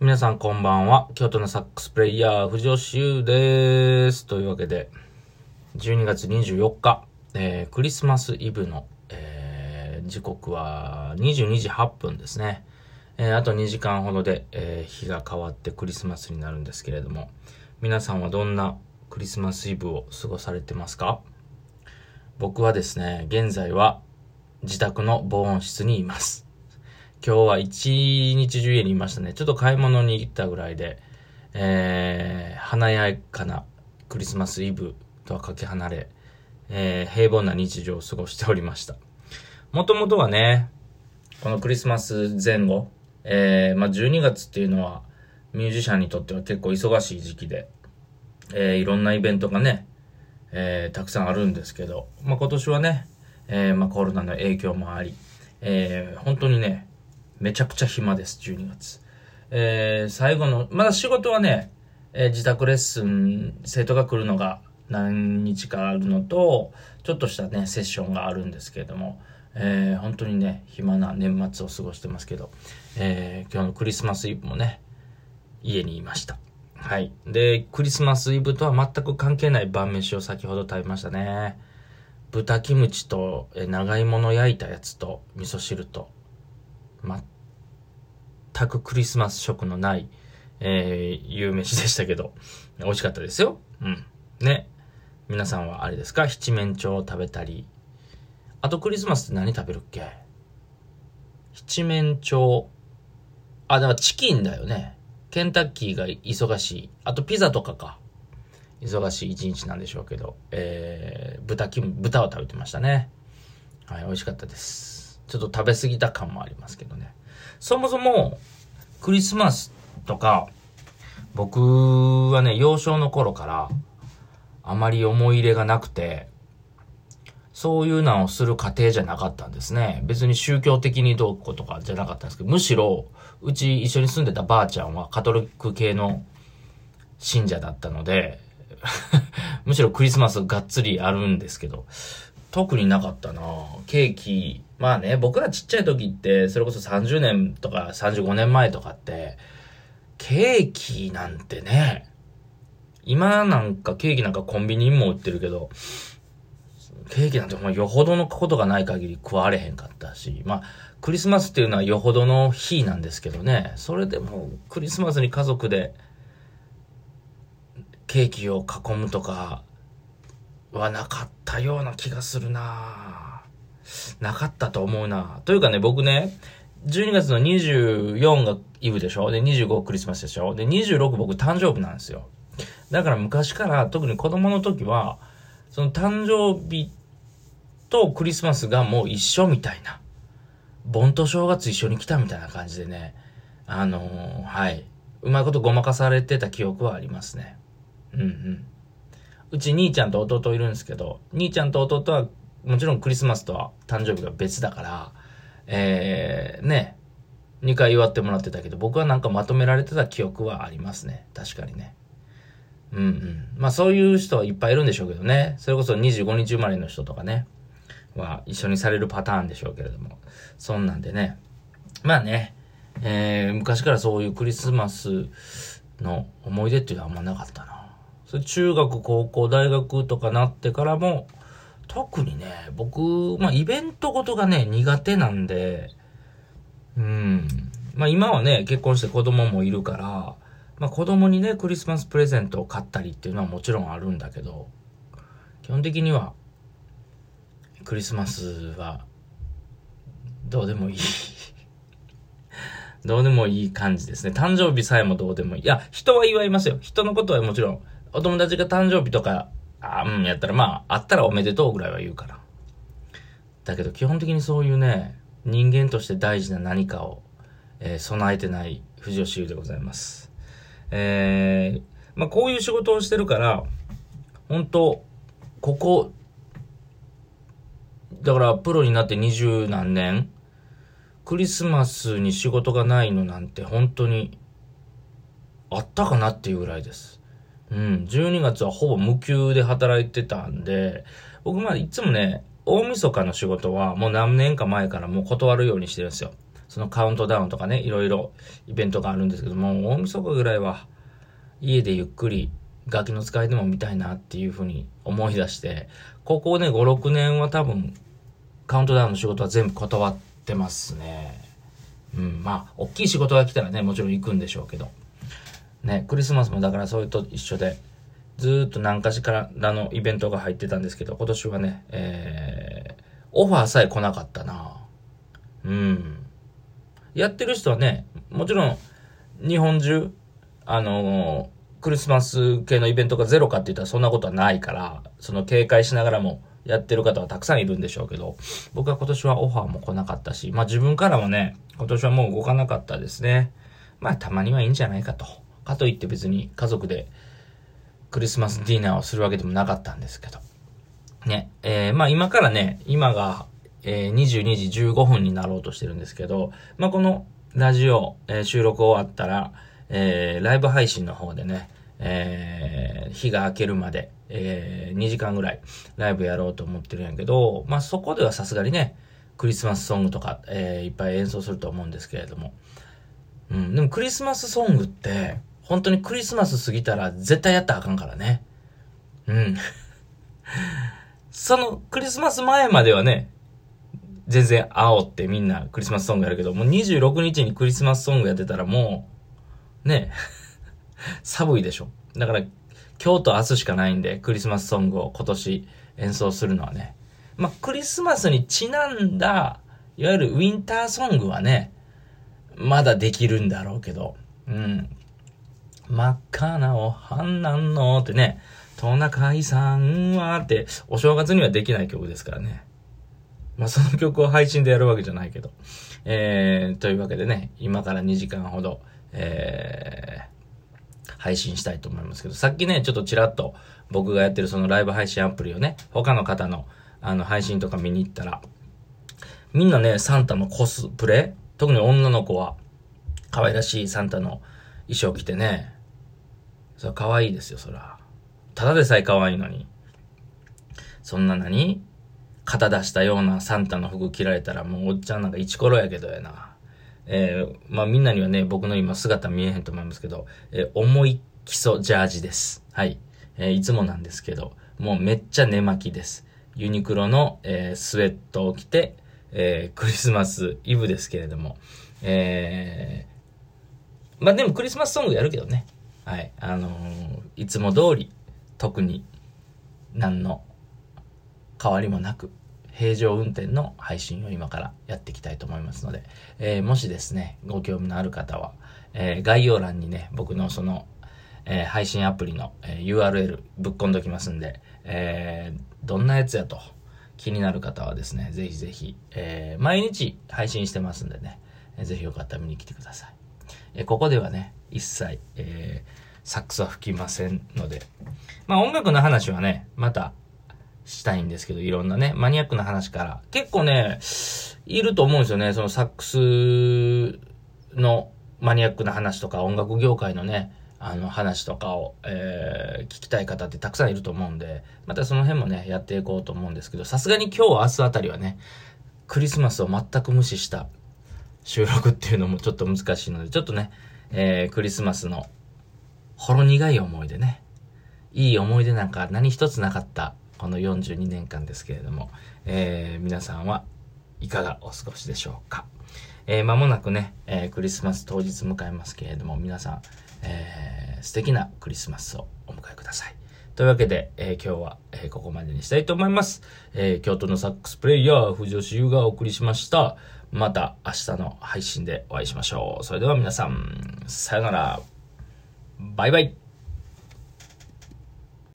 皆さんこんばんは。京都のサックスプレイヤー、藤吉優です。というわけで、12月24日、えークリスマスイブの、えー時刻は22時8分ですね。えーあと2時間ほどで、え日が変わってクリスマスになるんですけれども、皆さんはどんなクリスマスイブを過ごされてますか？僕はですね、現在は自宅の防音室にいます。今日は一日中家にいましたね。ちょっと買い物に行ったぐらいで、えー、華やかなクリスマスイブとはかけ離れ、えー、平凡な日常を過ごしておりました。もともとはね、このクリスマス前後、えー、まあ、12月っていうのはミュージシャンにとっては結構忙しい時期で、えー、いろんなイベントがね、えー、たくさんあるんですけど、まあ、今年はね、えー、まあ、コロナの影響もあり、えー、本当にね、めちゃくちゃ暇です、12月。えー、最後の、まだ仕事はね、えー自宅レッスン、生徒が来るのが何日かあるのと、ちょっとしたね、セッションがあるんですけれども、えー本当にね、暇な年末を過ごしてますけど、えー今日のクリスマスイブもね、家にいました。はい。で、クリスマスイブとは全く関係ない晩飯を先ほど食べましたね。豚キムチとえ長芋の焼いたやつと味噌汁と、全くクリスマス色のない、えー、夕飯でしたけど、美味しかったですよ。うん。ね。皆さんはあれですか？七面鳥を食べたり。あとクリスマスって何食べるっけ？七面鳥。あ、だからチキンだよね。ケンタッキーが忙しい。あとピザとかか。忙しい一日なんでしょうけど、えー、豚キム、豚を食べてましたね。はい、美味しかったです。ちょっと食べ過ぎた感もありますけどね。そもそも、クリスマスとか、僕はね、幼少の頃から、あまり思い入れがなくて、そういうのをする過程じゃなかったんですね。別に宗教的にどうこうとかじゃなかったんですけど、むしろ、うち一緒に住んでたばあちゃんはカトリック系の信者だったので、むしろクリスマスがっつりあるんですけど、特になかったな。ケーキ、まあね、僕らちっちゃい時って、それこそ30年とか35年前とかって、ケーキなんてね、今なんかケーキなんかコンビニにも売ってるけど、ケーキなんてほんまよほどのことがない限り食われへんかったし、まあ、クリスマスっていうのはよほどの日なんですけどね、それでもクリスマスに家族でケーキを囲むとかはなかったような気がするななかったと思うなというかね、僕ね、12月の24がイブでしょ？で、25クリスマスでしょ？で、26僕誕生日なんですよ。だから昔から、特に子供の時は、その誕生日とクリスマスがもう一緒みたいな。盆と正月一緒に来たみたいな感じでね、あのーはい。うまいことごまかされてた記憶はありますね。うんうん。うち兄ちゃんと弟いるんですけど、兄ちゃんと弟はもちろんクリスマスとは誕生日が別だから、えー、ね、2回祝ってもらってたけど、僕はなんかまとめられてた記憶はありますね。確かにね。うんうん。まあそういう人はいっぱいいるんでしょうけどね。それこそ25日生まれの人とかね、は一緒にされるパターンでしょうけれども。そんなんでね。まあね、えー、昔からそういうクリスマスの思い出っていうのはあんまなかったな。中学、高校、大学とかなってからも、特にね、僕、まあイベントごとがね、苦手なんで、うん。まあ今はね、結婚して子供もいるから、まあ子供にね、クリスマスプレゼントを買ったりっていうのはもちろんあるんだけど、基本的には、クリスマスは、どうでもいい。どうでもいい感じですね。誕生日さえもどうでもいい。いや、人は祝いますよ。人のことはもちろん、お友達が誕生日とか、あうん、やったらまあ、あったらおめでとうぐらいは言うから。だけど基本的にそういうね、人間として大事な何かを、えー備えてない藤吉優でございます。えー、まあこういう仕事をしてるから、本当ここ、だからプロになって二十何年、クリスマスに仕事がないのなんて本当にあったかなっていうぐらいです。うん、12月はほぼ無給で働いてたんで、僕まあいつもね、大晦日の仕事はもう何年か前からもう断るようにしてるんですよ。そのカウントダウンとかね、いろいろイベントがあるんですけども、大晦日ぐらいは家でゆっくりガキの使いでも見たいなっていうふうに思い出して、ここね、5、6年は多分、カウントダウンの仕事は全部断ってますね。うん、まあ、大きい仕事が来たらね、もちろん行くんでしょうけど。ね、クリスマスもだからそれと一緒で、ずっと何かしからのイベントが入ってたんですけど、今年はね、えー、オファーさえ来なかったなうん。やってる人はね、もちろん、日本中、あのークリスマス系のイベントがゼロかって言ったらそんなことはないから、その警戒しながらもやってる方はたくさんいるんでしょうけど、僕は今年はオファーも来なかったし、まあ自分からもね、今年はもう動かなかったですね。まあたまにはいいんじゃないかと。かといって別に家族でクリスマスディナーをするわけでもなかったんですけど。ね、えー、まあ今からね、今が、えー、22時15分になろうとしてるんですけど、まあこのラジオ、えー、収録終わったら、えー、ライブ配信の方でね、えー、日が明けるまで、えー、2時間ぐらいライブやろうと思ってるんやけど、まあ、そこではさすがにね、クリスマスソングとか、えー、いっぱい演奏すると思うんですけれども。うん、でもクリスマスソングって、本当にクリスマス過ぎたら絶対やったらあかんからね。うん。そのクリスマス前まではね、全然煽ってみんなクリスマスソングやるけど、もう26日にクリスマスソングやってたらもう、ね 寒いでしょ。だから、今日と明日しかないんで、クリスマスソングを今年演奏するのはね。まあ、クリスマスにちなんだ、いわゆるウィンターソングはね、まだできるんだろうけど、うん。真っ赤なお花のってね、トナカイさんはって、お正月にはできない曲ですからね。まあ、その曲を配信でやるわけじゃないけど。えー、というわけでね、今から2時間ほど、えー、配信したいと思いますけど、さっきね、ちょっとちらっと僕がやってるそのライブ配信アプリをね、他の方のあの配信とか見に行ったら、みんなね、サンタのコスプレ？特に女の子は、可愛らしいサンタの衣装着てね、それ可愛いですよ、そら。ただでさえ可愛いのに。そんな何？肩出したようなサンタの服着られたらもうおっちゃんなんかイチコロやけどやな。えー、まあみんなにはね、僕の今姿見えへんと思いますけど、えー、重い基礎ジャージです。はい。えー、いつもなんですけど、もうめっちゃ寝巻きです。ユニクロの、えー、スウェットを着て、えー、クリスマスイブですけれども、えー、まあでもクリスマスソングやるけどね。はい。あのー、いつも通り、特に、何の変わりもなく、平常運転の配信を今からやっていきたいと思いますので、えー、もしですね、ご興味のある方は、えー、概要欄にね、僕のその、え、配信アプリの、え URL ぶっ込んどきますんで、えどんなやつやと気になる方はですね、ぜひぜひ、え毎日配信してますんでね、えー、ぜひよかったら見に来てください。えここではね、一切、えサックスは吹きませんので、まあ音楽の話はね、またしたいんですけど、いろんなね、マニアックな話から。結構ね、いると思うんですよね。そのサックスのマニアックな話とか、音楽業界のね、あの話とかを、えー、聞きたい方ってたくさんいると思うんで、またその辺もね、やっていこうと思うんですけど、さすがに今日、明日あたりはね、クリスマスを全く無視した収録っていうのもちょっと難しいので、ちょっとね、えー、クリスマスのほろ苦い思い出ね、いい思い出なんか何一つなかったこの42年間ですけれども、えー、皆さんはいかがお過ごしでしょうか。えー、間もなくね、えー、クリスマス当日迎えますけれども、皆さん、えー、素敵なクリスマスをお迎えください。というわけで、えー、今日は、えー、ここまでにしたいと思います。えー、京都のサックスプレイヤー、藤吉優がお送りしました。また明日の配信でお会いしましょう。それでは皆さん、さよなら。バイバイ。